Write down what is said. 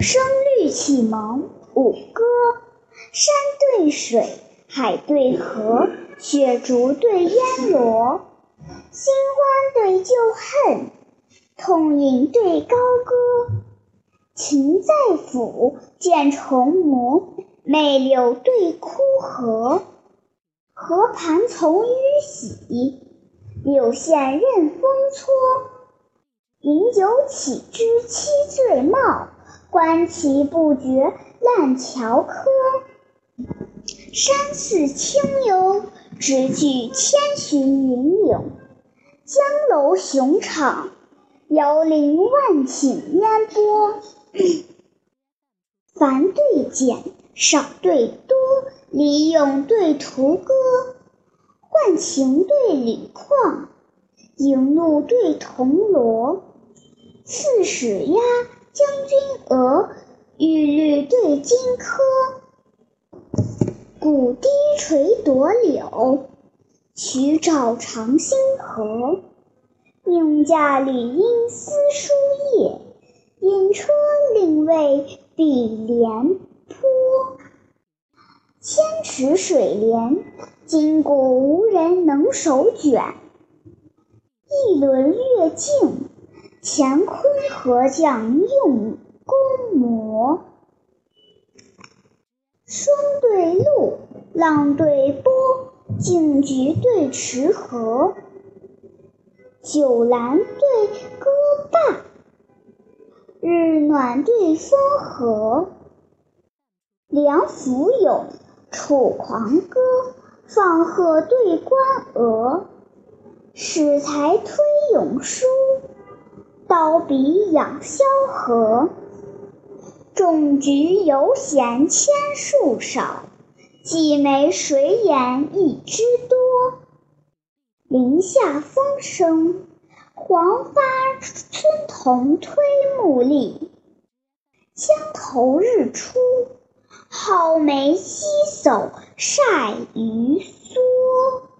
声律启蒙五歌：山对水，海对河，雪竹对烟萝，新欢对旧恨，痛饮对高歌。情在府，见重磨，媚柳对枯荷。荷盘从淤洗，柳线任风搓。饮酒起知七醉貌，观其不觉烂樵柯。山寺清幽，直距千寻云影；江楼雄敞，遥临万顷烟波。繁对简，少对多，离咏对屠歌，换情对李况，迎怒对铜锣。刺史押，将军鹅，玉律对金科。古低垂朵柳，曲沼长星河。应驾履阴丝书页，引车令为比廉颇。千尺水帘，今古无人能手卷。一轮月镜。乾坤合将用弓磨，霜对露，浪对波，静菊对池荷，酒阑对歌罢，日暖对风和。梁甫咏，楚狂歌，放鹤对关鹅，史才推咏书。刀笔养萧何，种菊犹嫌千树少，几梅谁言一枝多。林下风声，黄发村童推木笠。江头日出，好梅溪叟晒鱼蓑。